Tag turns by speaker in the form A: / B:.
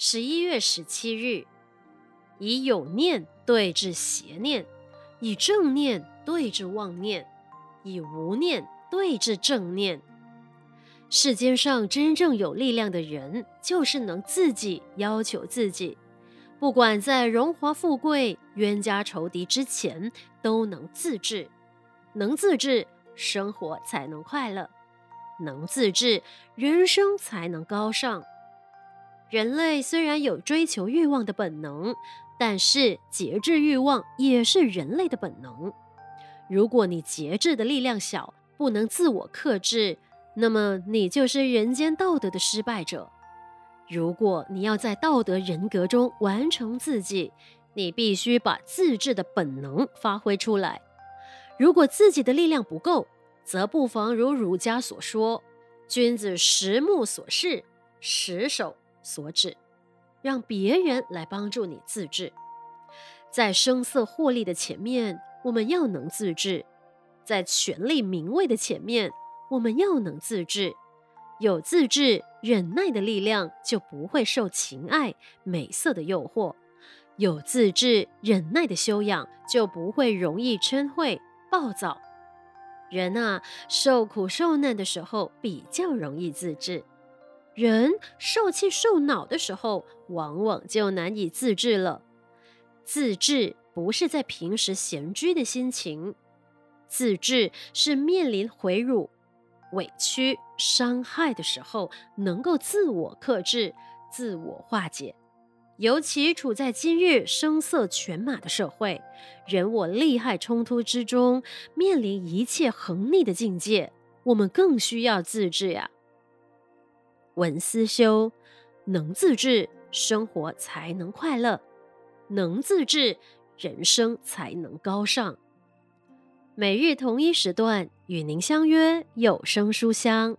A: 十一月十七日，以有念对治邪念，以正念对治妄念，以无念对治正念。世间上真正有力量的人，就是能自己要求自己，不管在荣华富贵、冤家仇敌之前，都能自制。能自制，生活才能快乐；能自制，人生才能高尚。人类虽然有追求欲望的本能，但是节制欲望也是人类的本能。如果你节制的力量小，不能自我克制，那么你就是人间道德的失败者。如果你要在道德人格中完成自己，你必须把自制的本能发挥出来。如果自己的力量不够，则不妨如儒家所说：“君子十目所视，十手。”所指，让别人来帮助你自制。在声色获利的前面，我们要能自制；在权力名位的前面，我们要能自制。有自制、忍耐的力量，就不会受情爱、美色的诱惑；有自制、忍耐的修养，就不会容易嗔恚、暴躁。人啊，受苦受难的时候，比较容易自制。人受气受恼的时候，往往就难以自制了。自制不是在平时闲居的心情，自制是面临毁辱、委屈、伤害的时候，能够自我克制、自我化解。尤其处在今日声色犬马的社会，人我利害冲突之中，面临一切横逆的境界，我们更需要自制呀。文思修，能自制，生活才能快乐；能自制，人生才能高尚。每日同一时段与您相约有声书香。